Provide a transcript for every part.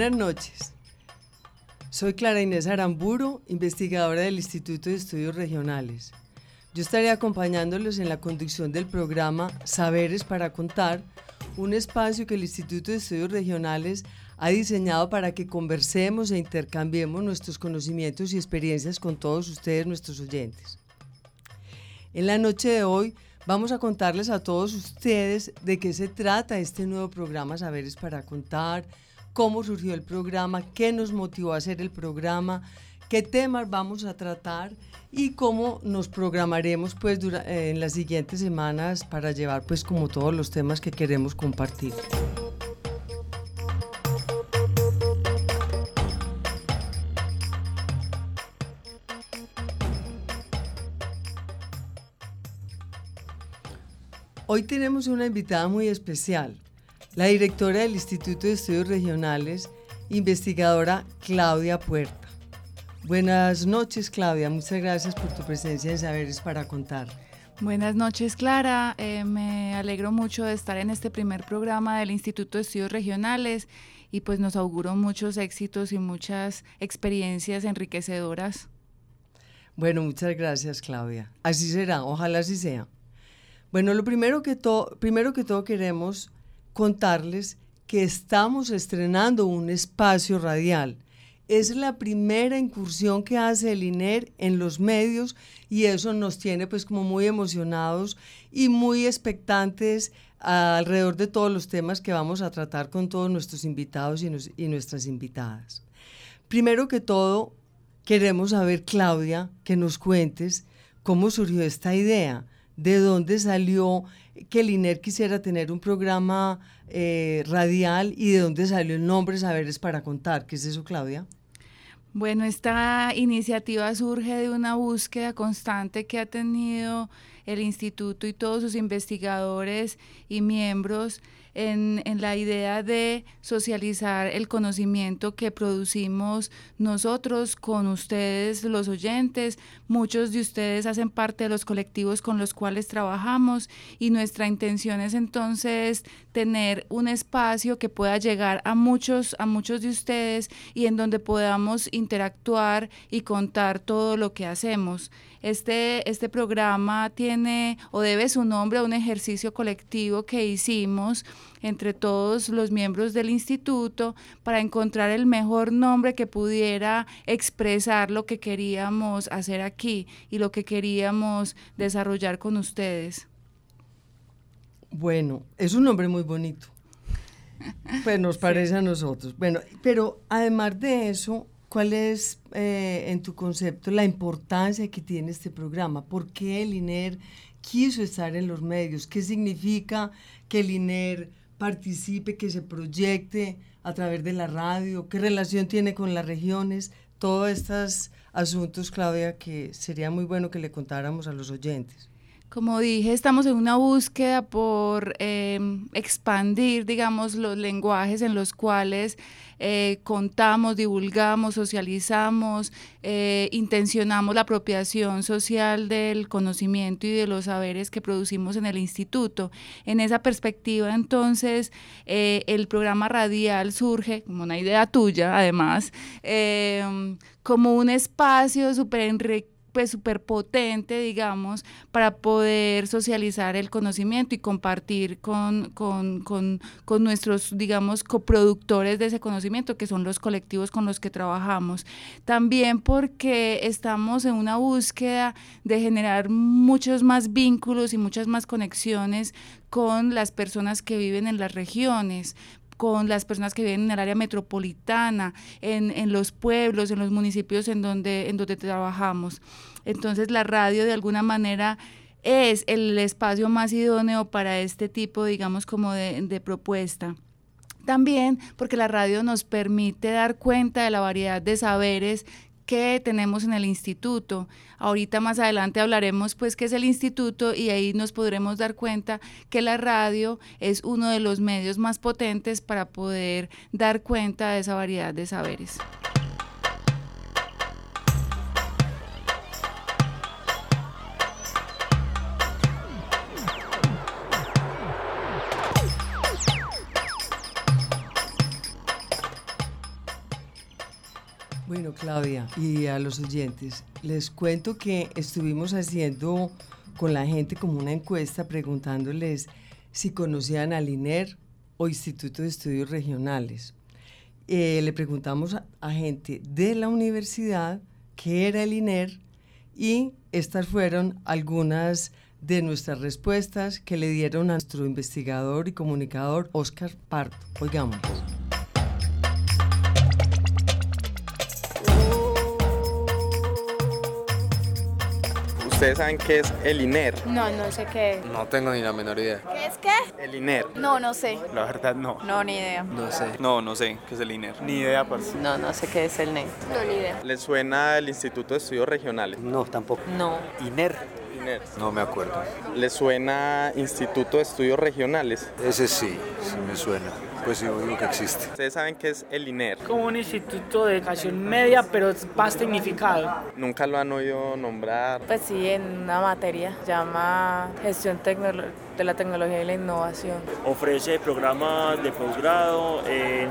Buenas noches. Soy Clara Inés Aramburo, investigadora del Instituto de Estudios Regionales. Yo estaré acompañándolos en la conducción del programa Saberes para Contar, un espacio que el Instituto de Estudios Regionales ha diseñado para que conversemos e intercambiemos nuestros conocimientos y experiencias con todos ustedes, nuestros oyentes. En la noche de hoy vamos a contarles a todos ustedes de qué se trata este nuevo programa Saberes para Contar, cómo surgió el programa, qué nos motivó a hacer el programa, qué temas vamos a tratar y cómo nos programaremos pues en las siguientes semanas para llevar pues como todos los temas que queremos compartir. Hoy tenemos una invitada muy especial la directora del Instituto de Estudios Regionales, investigadora Claudia Puerta. Buenas noches, Claudia. Muchas gracias por tu presencia en Saberes para Contar. Buenas noches, Clara. Eh, me alegro mucho de estar en este primer programa del Instituto de Estudios Regionales y pues nos auguro muchos éxitos y muchas experiencias enriquecedoras. Bueno, muchas gracias, Claudia. Así será, ojalá así sea. Bueno, lo primero que, primero que todo queremos contarles que estamos estrenando un espacio radial. Es la primera incursión que hace el INER en los medios y eso nos tiene pues como muy emocionados y muy expectantes alrededor de todos los temas que vamos a tratar con todos nuestros invitados y, y nuestras invitadas. Primero que todo, queremos saber, Claudia, que nos cuentes cómo surgió esta idea, de dónde salió que el INER quisiera tener un programa eh, radial y de dónde salió el nombre Saberes para Contar. ¿Qué es eso, Claudia? Bueno, esta iniciativa surge de una búsqueda constante que ha tenido el instituto y todos sus investigadores y miembros en, la idea de socializar el conocimiento que producimos nosotros con ustedes, los oyentes. Muchos de ustedes hacen parte de los colectivos con los cuales trabajamos y nuestra intención es entonces tener un espacio que pueda llegar a muchos, a muchos de ustedes y en donde podamos interactuar y contar todo lo que hacemos. Este, este programa tiene o debe su nombre a un ejercicio colectivo que hicimos entre todos los miembros del instituto para encontrar el mejor nombre que pudiera expresar lo que queríamos hacer aquí y lo que queríamos desarrollar con ustedes. Bueno, es un nombre muy bonito. Pues nos parece a nosotros. Bueno, pero además de eso, ¿Cuál es, eh, en tu concepto, la importancia que tiene este programa? ¿Por qué el INER quiso estar en los medios? ¿Qué significa que el INER participe, que se proyecte a través de la radio? ¿Qué relación tiene con las regiones? Todos estos asuntos, Claudia, que sería muy bueno que le contáramos a los oyentes. Como dije, estamos en una búsqueda por em, expandir, digamos, los lenguajes en los cuales eh, contamos, divulgamos, socializamos, eh, intencionamos la apropiación social del conocimiento y de los saberes que producimos en el instituto. En esa perspectiva, entonces, eh, el programa radial surge como una idea tuya, además, em, como un espacio súper enriquecido pues súper potente, digamos, para poder socializar el conocimiento y compartir con, con, con, con, nuestros, digamos, coproductores de ese conocimiento, que son los colectivos con los que trabajamos. También porque estamos en una búsqueda de generar muchos más vínculos y muchas más conexiones con las personas que viven en las regiones, con las personas que viven en el área metropolitana, en, en los pueblos, en los municipios en donde, en donde trabajamos. Entonces la radio de alguna manera es el espacio más idóneo para este tipo, digamos, como de, de propuesta. También porque la radio nos permite dar cuenta de la variedad de saberes que tenemos en el instituto. Ahorita más adelante hablaremos pues qué es el instituto y ahí nos podremos dar cuenta que la radio es uno de los medios más potentes para poder dar cuenta de esa variedad de saberes. Bueno, Claudia, y a los oyentes, les cuento que estuvimos haciendo con la gente como una encuesta preguntándoles si conocían al INER o Instituto de Estudios Regionales. Eh, le preguntamos a, gente de la universidad qué era el INER y estas fueron algunas de nuestras respuestas que le dieron a nuestro investigador y comunicador Oscar Parto. Oigamos. ¿Ustedes saben qué es el INER? No, no sé qué es. No tengo ni la menor idea. ¿Qué es qué? El INER. No, no sé. La verdad no. No, ni idea. No sé. No, no sé qué es el INER. Ni idea, parce. No, no sé qué es el NER. No, ni idea. ¿Les suena el Instituto de Estudios Regionales? No, tampoco. No. INER. INER. No me acuerdo. ¿Les suena Instituto de Estudios Regionales? Ese sí, sí me suena. Pues sí, digo que existe. ¿Ustedes saben qué es el INER? como un instituto de educación media, pero es más tecnificado. ¿Nunca lo han oído nombrar? Pues sí, en una materia llama gestión de la tecnología y la innovación. ofrece programas de posgrado en,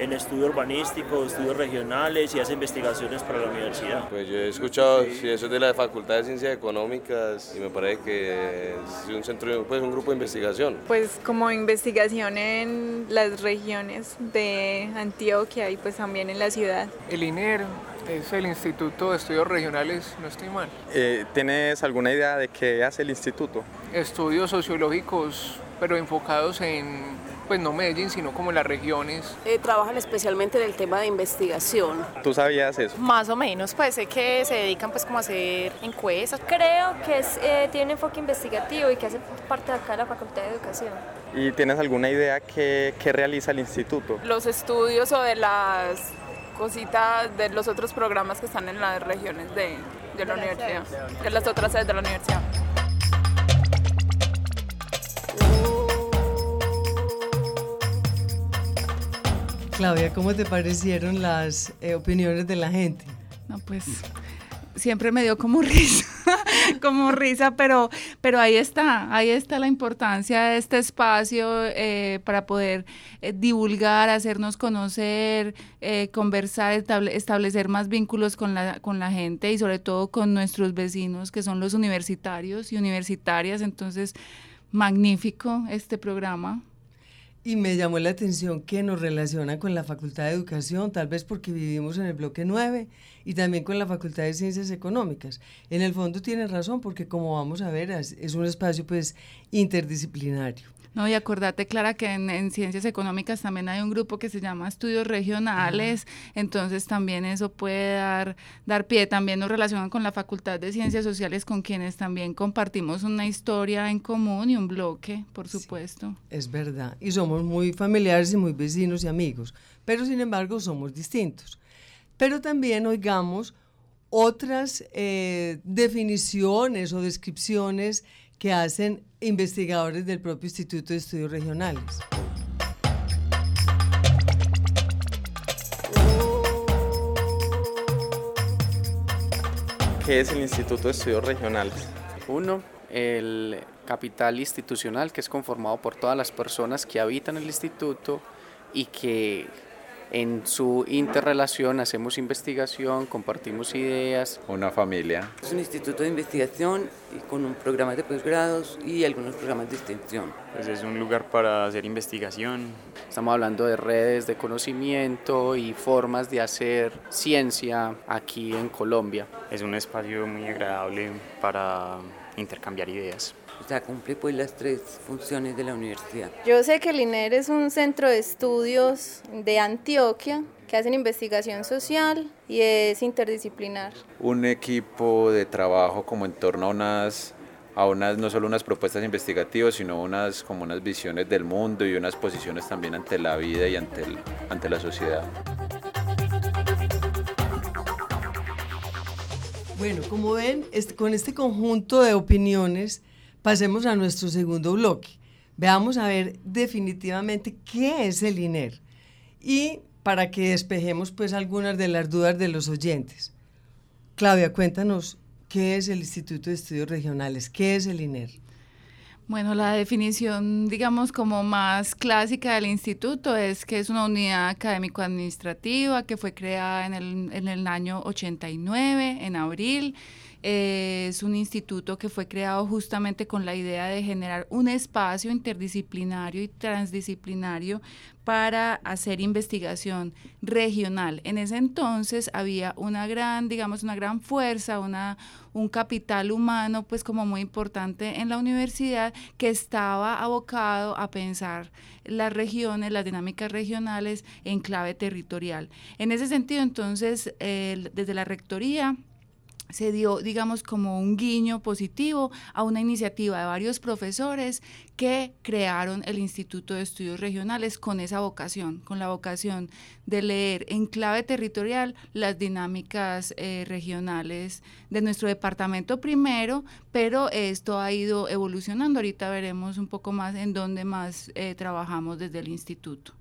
en estudio urbanístico, estudios regionales y hace investigaciones para la universidad. Pues yo he escuchado, si eso es de la Facultad de Ciencias Económicas y me parece que es un centro, pues un grupo de investigación. Pues como investigación en las regiones de Antioquia y pues también en la ciudad. El INER es el Instituto de Estudios Regionales, no estoy mal. Eh, ¿Tienes alguna idea de qué hace el instituto? Estudios sociológicos, pero enfocados en, pues no Medellín, sino como las regiones. Eh, trabajan especialmente en el tema de investigación. ¿Tú sabías eso? Más o menos, pues sé que se dedican pues como a hacer encuestas. Creo que es, eh, tiene un enfoque investigativo y que hace parte de acá de la Facultad de Educación. ¿Y tienes alguna idad qué, qué realiza el instituto? Los estudios o de las cositas de los otros programas que están en las regiones de, de la universidad, de las otras sedes de la universidad. Claudia, ¿cómo te parecieron las eh, opiniones de la gente? No, pues siempre me dio como risa, como risa, pero, pero ahí está, ahí está la importancia de este espacio eh, para poder eh, divulgar, hacernos conocer, eh, conversar, estable- establecer más vínculos con la, con la gente y sobre todo con nuestros vecinos que son los universitarios y universitarias. Entonces, magnífico este programa. Y me llamó la atención que nos relaciona con la Facultad de Educación, tal vez porque vivimos en el bloque 9 y también con la Facultad de Ciencias Económicas. En el fondo tienen razón porque como vamos a ver es, un espacio pues interdisciplinario. No, y acordate, Clara, que en, en ciencias económicas también hay un grupo que se llama estudios regionales, entonces también eso puede dar, dar pie. También nos relacionan con la Facultad de Ciencias Sociales, con quienes también compartimos una historia en común y un bloque, por supuesto. Es verdad. Y somos muy familiares y muy vecinos y amigos, pero sin embargo somos distintos. Pero también oigamos otras eh, definiciones o descripciones que hacen investigadores del propio Instituto de Estudios Regionales. ¿Qué es el Instituto de Estudios Regionales? Uno, el capital institucional que es conformado por todas las personas que habitan el instituto y que en su interrelación hacemos investigación, compartimos ideas. Una familia. Es un instituto de investigación y con un programa de posgrados y algunos programas de extensión. Pues es un lugar para hacer investigación. Estamos hablando de redes de conocimiento y formas de hacer ciencia aquí en Colombia. Es un espacio muy agradable para intercambiar ideas. O sea, cumple pues las tres funciones de la universidad. Yo sé que el INER es un centro de estudios de Antioquia que hacen investigación social y es interdisciplinar. Un equipo de trabajo como en torno a unas a unas no solo unas propuestas investigativas, sino unas como unas visiones del mundo y unas posiciones también ante la vida y ante el, ante la sociedad. Bueno, como ven, este, con este conjunto de opiniones, pasemos a nuestro segundo bloque. Veamos a ver definitivamente qué es el INER y para que despejemos pues algunas de las dudas de los oyentes. Claudia, cuéntanos qué es el Instituto de Estudios Regionales, qué es el INER. Bueno, la definición, digamos, como más clásica del instituto es que es una unidad académico-administrativa que fue creada en el, en el año 89, en abril. Eh, es un instituto que fue creado justamente con la idea de generar un espacio interdisciplinario y transdisciplinario para hacer investigación regional. En ese entonces había una gran, digamos, una gran fuerza, una, un capital humano, pues como muy importante en la universidad, que estaba abocado a pensar las regiones, las dinámicas regionales en clave territorial. En ese sentido, entonces, desde la rectoría, se dio, digamos, como un guiño positivo a una iniciativa de varios profesores que crearon el Instituto de Estudios Regionales con esa vocación, con la vocación de leer en clave territorial las dinámicas eh, regionales de nuestro departamento primero, pero esto ha ido evolucionando. Ahorita veremos un poco más en dónde más eh, trabajamos desde el instituto.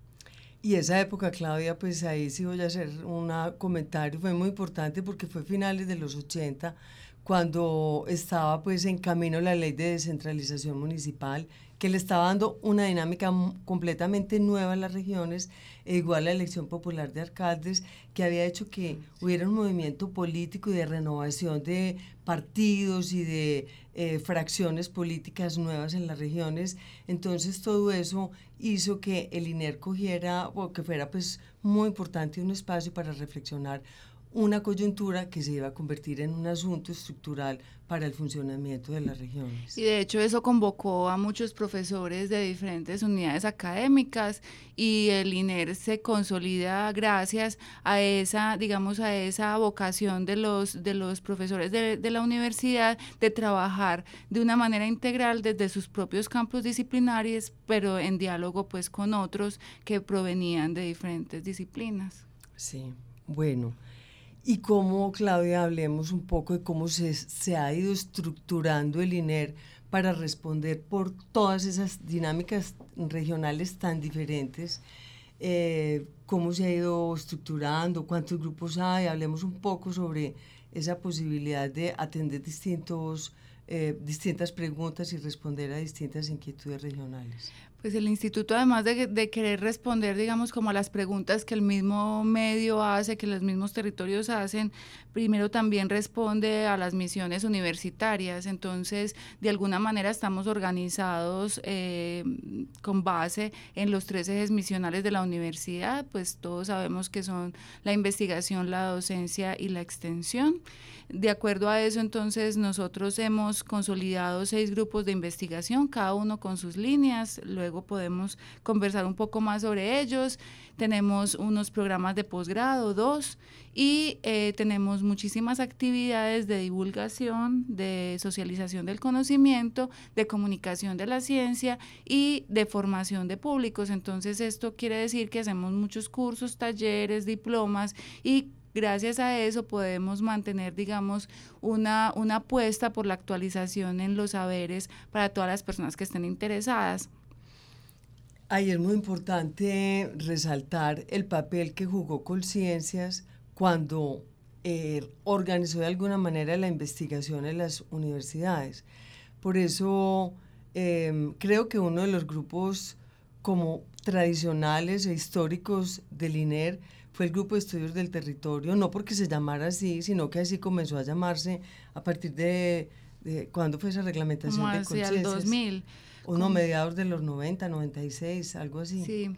Y esa época, Claudia, pues ahí sí voy a hacer un comentario, fue muy importante porque fue finales de los 80, cuando estaba pues en camino la ley de descentralización municipal, que le estaba dando una dinámica completamente nueva a las regiones, e igual la elección popular de alcaldes, que había hecho que hubiera un movimiento político y de renovación de partidos y de eh, fracciones políticas nuevas en las regiones. Entonces todo eso hizo que el INER cogiera, o que fuera pues muy importante un espacio para reflexionar una coyuntura que se iba a convertir en un asunto estructural para el funcionamiento de las regiones. Y de hecho eso convocó a muchos profesores de diferentes unidades académicas y el INER se consolida gracias a esa, digamos, a esa vocación de los, de los profesores de, de la universidad de trabajar de una manera integral desde sus propios campos disciplinarios, pero en diálogo pues con otros que provenían de diferentes disciplinas. Sí, bueno. Y cómo, Claudia, hablemos un poco de cómo se, se ha ido estructurando el INER para responder por todas esas dinámicas regionales tan diferentes, eh, cómo se ha ido estructurando, cuántos grupos hay, hablemos un poco sobre esa posibilidad de atender distintos, eh, distintas preguntas y responder a distintas inquietudes regionales. Pues el instituto, además de, querer responder, digamos, como a las preguntas que el mismo medio hace, que los mismos territorios hacen, primero también responde a las misiones universitarias. Entonces, de alguna manera estamos organizados eh, con base en los tres ejes misionales de la universidad, pues todos sabemos que son la investigación, la docencia y la extensión. De acuerdo a eso, entonces, nosotros hemos consolidado seis grupos de investigación, cada uno con sus líneas. Luego podemos conversar un poco más sobre ellos. Tenemos unos programas de posgrado, dos, y eh, tenemos muchísimas actividades de divulgación, de socialización del conocimiento, de comunicación de la ciencia y de formación de públicos. Entonces, esto quiere decir que hacemos muchos cursos, talleres, diplomas y gracias a eso podemos mantener, digamos, una, una apuesta por la actualización en los saberes para todas las personas que estén interesadas. Ahí es muy importante resaltar el papel que jugó Colciencias cuando eh, organizó de alguna manera la investigación en las universidades. Por eso em, creo que uno de los grupos como tradicionales e históricos del INER fue el Grupo de Estudios del Territorio, no porque se llamara así, sino que así comenzó a llamarse a partir de, de ¿cuándo fue esa reglamentación Como de hacia el 2000. O no, mediados de los 90, 96, algo así. Sí.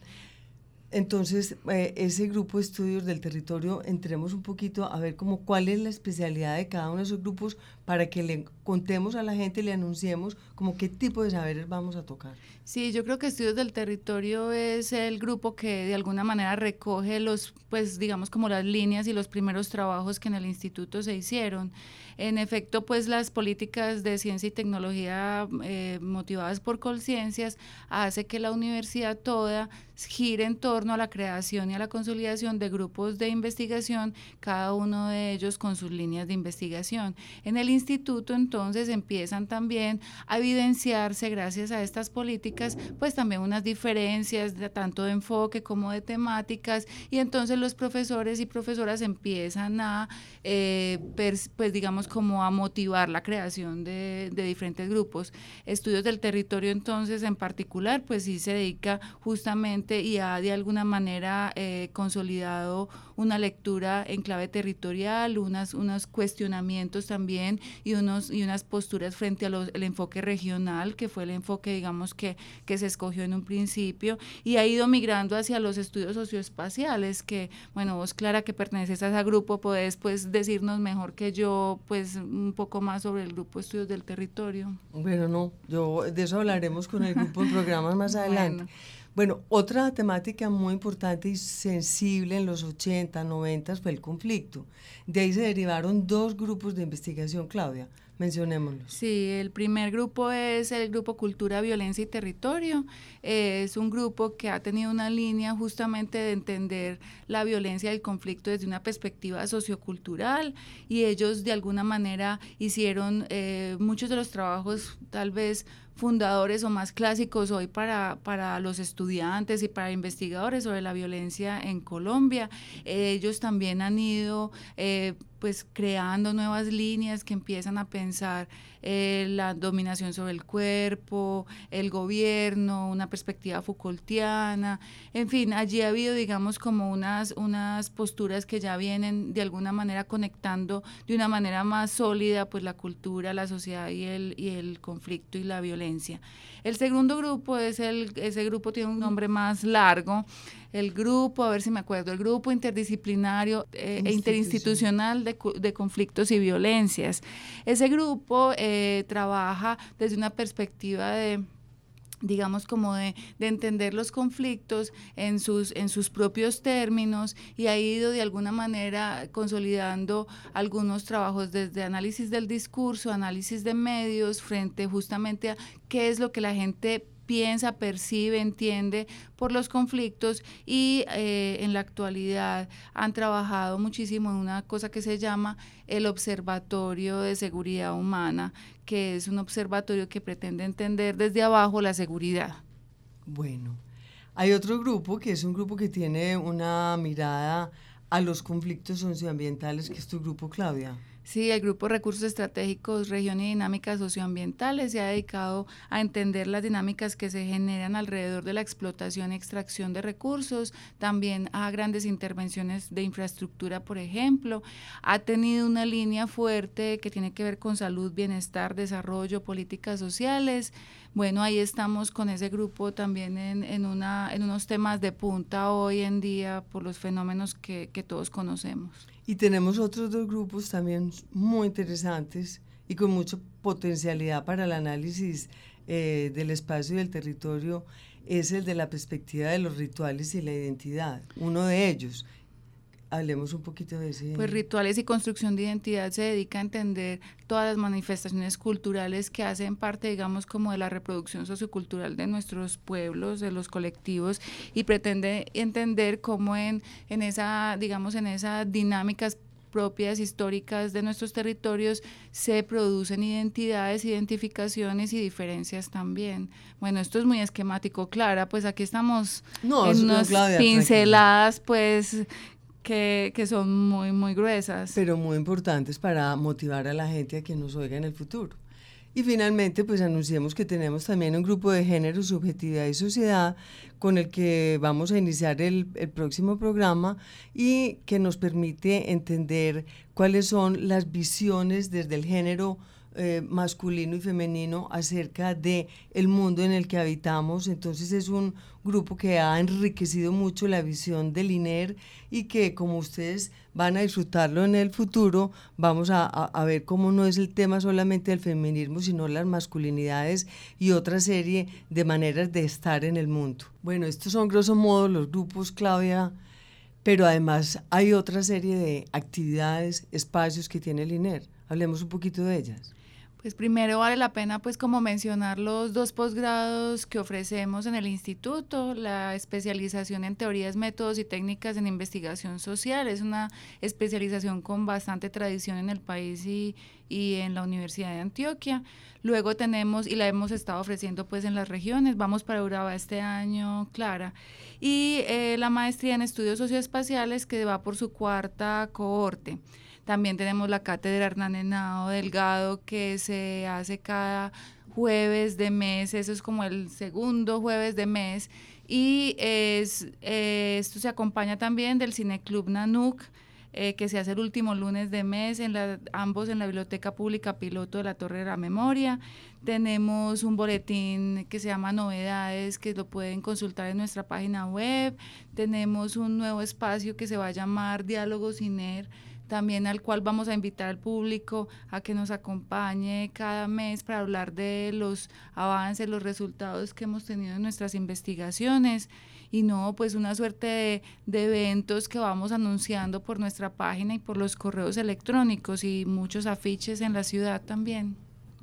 Entonces, eh, ese grupo de estudios del territorio, entremos un poquito a ver como cuál es la especialidad de cada uno de esos grupos para que le contemos a la gente, le anunciemos como qué tipo de saberes vamos a tocar. Sí, yo creo que Estudios del Territorio es el grupo que de alguna manera recoge los, pues digamos como las líneas y los primeros trabajos que en el instituto se hicieron. En efecto, pues las políticas de ciencia y tecnología eh, motivadas por Colciencias hace que la universidad toda gire en torno a la creación y a la consolidación de grupos de investigación, cada uno de ellos con sus líneas de investigación. En el instituto entonces empiezan también a evidenciarse gracias a estas políticas, pues también unas diferencias tanto de enfoque como de temáticas y entonces los profesores y profesoras empiezan a, eh, pues digamos como a motivar la creación de, de diferentes grupos. Estudios del territorio entonces en particular, pues sí se dedica justamente y ha de alguna manera eh, consolidado una lectura en clave territorial, unas, unos cuestionamientos también y, unos, y unas posturas frente al enfoque regional, que fue el enfoque, digamos, que, que se escogió en un principio, y ha ido migrando hacia los estudios socioespaciales, que, bueno, vos, Clara, que perteneces a ese grupo, podés pues decirnos mejor que yo, pues un poco más sobre el grupo de estudios del territorio. Bueno, no, yo de eso hablaremos con el grupo en programas más adelante. Bueno, otra temática muy importante y sensible en los 80, 90 fue el conflicto. De ahí se derivaron dos grupos de investigación, Claudia. Mencionémoslos. Sí, el primer grupo es el grupo Cultura, Violencia y Territorio. es un grupo que ha tenido una línea justamente de entender la violencia y el conflicto desde una perspectiva sociocultural y ellos de alguna manera hicieron eh, muchos de los trabajos tal vez fundadores o más clásicos hoy para, para los estudiantes y para investigadores sobre la violencia en Colombia. ellos también han ido eh, pues creando nuevas líneas que empiezan a pensar eh, la dominación sobre el cuerpo, el gobierno, una perspectiva Foucaultiana, en fin, allí ha habido, digamos, como unas, unas posturas que ya vienen de alguna manera conectando de una manera más sólida, pues la cultura, la sociedad y el, y el conflicto y la violencia. El segundo grupo es el, ese grupo tiene un nombre más largo, el grupo, a ver si me acuerdo, el grupo interdisciplinario eh, e interinstitucional de, de, conflictos y violencias. Ese grupo eh, trabaja desde una perspectiva de digamos como de, de, entender los conflictos en sus, en sus propios términos y ha ido de alguna manera consolidando algunos trabajos desde análisis del discurso, análisis de medios, frente justamente a qué es lo que la gente piensa, percibe, entiende por los conflictos y eh, en la actualidad han trabajado muchísimo en una cosa que se llama el Observatorio de Seguridad Humana, que es un observatorio que pretende entender desde abajo la seguridad. Bueno, hay otro grupo que es un grupo que tiene una mirada a los conflictos socioambientales, que es tu grupo, Claudia. Sí, el Grupo Recursos Estratégicos Región y Dinámicas Socioambientales se ha dedicado a entender las dinámicas que se generan alrededor de la explotación y extracción de recursos, también a grandes intervenciones de infraestructura, por ejemplo. Ha tenido una línea fuerte que tiene que ver con salud, bienestar, desarrollo, políticas sociales. Bueno, ahí estamos con ese grupo también en, en, una, en unos temas de punta hoy en día por los fenómenos que, que todos conocemos. Y tenemos otros dos grupos también muy interesantes y con mucha potencialidad para el análisis eh, del espacio y del territorio, es el de la perspectiva de los rituales y la identidad. Uno de ellos Hablemos un poquito de ese. Pues rituales y construcción de identidad se dedica a entender todas las manifestaciones culturales que hacen parte, digamos, como de la reproducción sociocultural de nuestros pueblos, de los colectivos, y pretende entender cómo en, en esa, digamos, en esas dinámicas propias históricas de nuestros territorios se producen identidades, identificaciones y diferencias también. Bueno, esto es muy esquemático, Clara, pues aquí estamos en unas pinceladas, pues que, son muy, muy gruesas. Pero muy importantes para motivar a la gente a que nos oiga en el futuro. Y finalmente, pues anunciemos que tenemos también un grupo de género, subjetividad y sociedad con el que vamos a iniciar el próximo programa y que nos permite entender cuáles son las visiones desde el género eh, masculino y femenino acerca de el mundo en el que habitamos. Entonces es un grupo que ha enriquecido mucho la visión del INER y que como ustedes van a disfrutarlo en el futuro, vamos a, a ver cómo no es el tema solamente del feminismo, sino las masculinidades y otra serie de maneras de estar en el mundo. Bueno, estos son grosso modo los grupos, Claudia, pero además hay otra serie de actividades, espacios que tiene el INER. Hablemos un poquito de ellas Pues primero vale la pena pues como mencionar los dos posgrados que ofrecemos en el instituto, la especialización en teorías, métodos y técnicas en investigación social, es una especialización con bastante tradición en el país y, y en la Universidad de Antioquia. Luego tenemos, y la hemos estado ofreciendo pues en las regiones, vamos para Urabá este año, Clara, y eh, la maestría en estudios socioespaciales que va por su cuarta cohorte. También tenemos la cátedra Hernán Henao Delgado que se hace cada jueves de mes, eso es como el segundo jueves de mes. Y eh, esto se acompaña también del Cineclub Nanuk, eh, que se hace el último lunes de mes, en ambos en la Biblioteca Pública Piloto de la Torre de la Memoria. Tenemos un boletín que se llama Novedades, que lo pueden consultar en nuestra página web. Tenemos un nuevo espacio que se va a llamar Diálogos INER también al cual vamos a invitar al público a que nos acompañe cada mes para hablar de los avances, los resultados que hemos tenido en nuestras investigaciones y no pues una suerte de, de, eventos que vamos anunciando por nuestra página y por los correos electrónicos y muchos afiches en la ciudad también.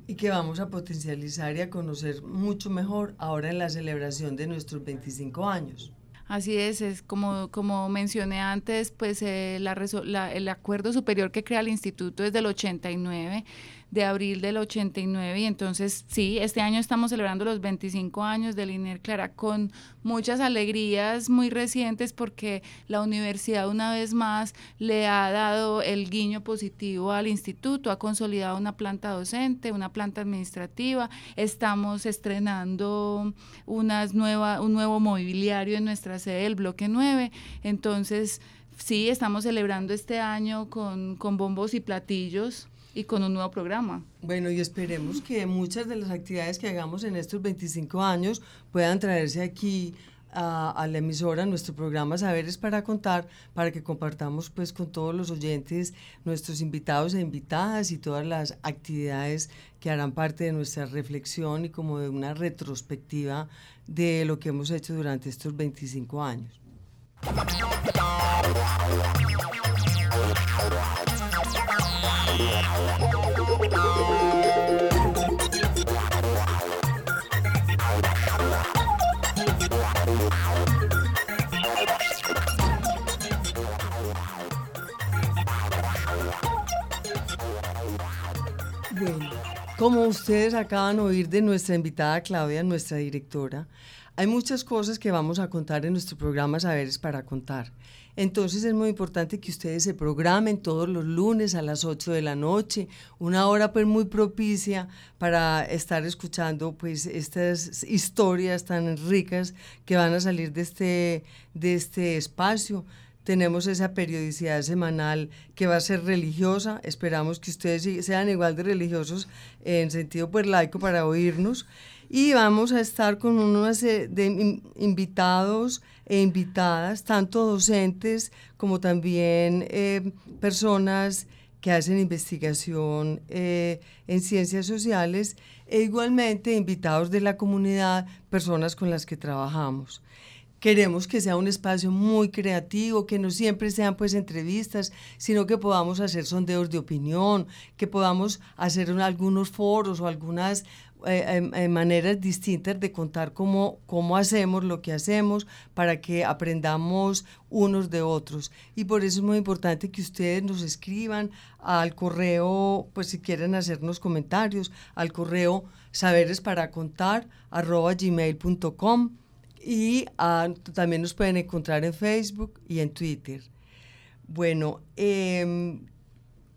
Y que vamos a potencializar y a conocer mucho mejor ahora en la celebración de nuestros 25 años. Así es, es como, como mencioné antes, pues eh, la, la, el acuerdo superior que crea el instituto es del 89 de abril del 89 y entonces sí, este año estamos celebrando los 25 años del INER Clara con muchas alegrías muy recientes porque la universidad una vez más le ha dado el guiño positivo al instituto, ha consolidado una planta docente, una planta administrativa, estamos estrenando unas nueva, un nuevo mobiliario en nuestra sede del bloque 9, entonces sí, estamos celebrando este año con, con bombos y platillos y con un nuevo programa. Bueno, y esperemos que muchas de las actividades que hagamos en estos 25 años puedan traerse aquí a, la emisora, nuestro programa Saberes para Contar, para que compartamos pues con todos los oyentes, nuestros invitados e invitadas y todas las actividades que harán parte de nuestra reflexión y como de una retrospectiva de lo que hemos hecho durante estos 25 años. Bueno, como ustedes acaban de oír de nuestra invitada Claudia, nuestra directora, hay muchas cosas que vamos a contar en nuestro programa Saberes para Contar. Entonces es muy importante que ustedes se programen todos los lunes a las 8 de la noche, una hora pues muy propicia para estar escuchando pues estas historias tan ricas que van a salir de este, de este espacio tenemos esa periodicidad semanal que va a ser religiosa. Esperamos que ustedes sean igual de religiosos en sentido pues para oírnos. Y vamos a estar con unos de invitados e invitadas, tanto docentes como también eh, personas que hacen investigación eh, en ciencias sociales e igualmente invitados de la comunidad, personas con las que trabajamos. Queremos que sea un espacio muy creativo, que no siempre sean pues entrevistas, sino que podamos hacer sondeos de opinión, que podamos hacer algunos foros o algunas eh, em, em, maneras distintas de contar cómo, cómo hacemos lo que hacemos para que aprendamos unos de otros. Y por eso es muy importante que ustedes nos escriban al correo, pues si quieren hacernos comentarios, al correo saberes para contar gmail.com y ah, también nos pueden encontrar en Facebook y en Twitter. Bueno, eh,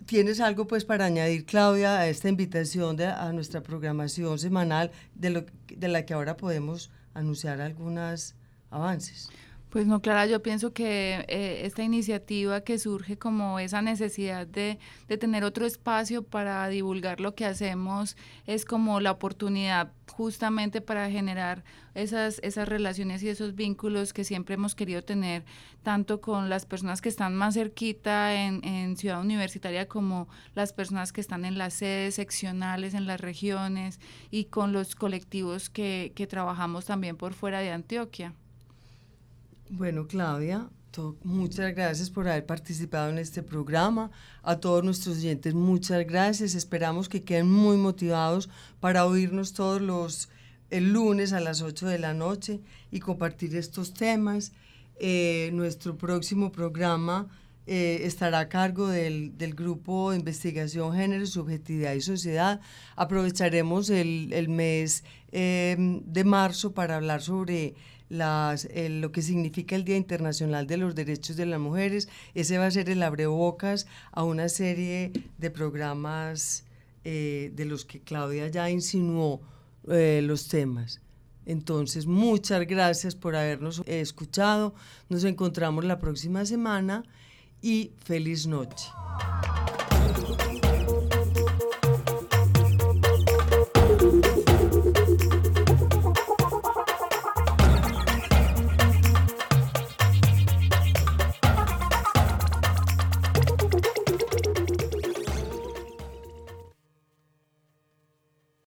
¿Tienes algo pues para añadir, Claudia, a esta invitación de, a nuestra programación semanal de, de la que ahora podemos anunciar algunos avances? Pues no, Clara, yo pienso que eh, esta iniciativa que surge como esa necesidad de, de, tener otro espacio para divulgar lo que hacemos es como la oportunidad justamente para generar esas, relaciones y esos vínculos que siempre hemos querido tener, tanto con las personas que están más cerquita en, en Ciudad Universitaria como las personas que están en las sedes seccionales, en las regiones y con los colectivos que, que trabajamos también por fuera de Antioquia. Bueno, Claudia, Muchas gracias por haber participado en este programa. A todos nuestros oyentes, muchas gracias. Esperamos que queden muy motivados para oírnos todos los lunes a las 8 de la noche y compartir estos temas. Eh, nuestro próximo programa eh, estará a cargo del, del grupo de investigación Género, Subjetividad y Sociedad. Aprovecharemos el, el mes eh, de marzo para hablar sobre las, lo que significa el Día Internacional de los Derechos de las Mujeres. Ese va a ser el abrebocas a una serie de programas eh, de los que Claudia ya insinuó eh, los temas. Entonces, muchas gracias por habernos escuchado. Nos encontramos la próxima semana y feliz noche.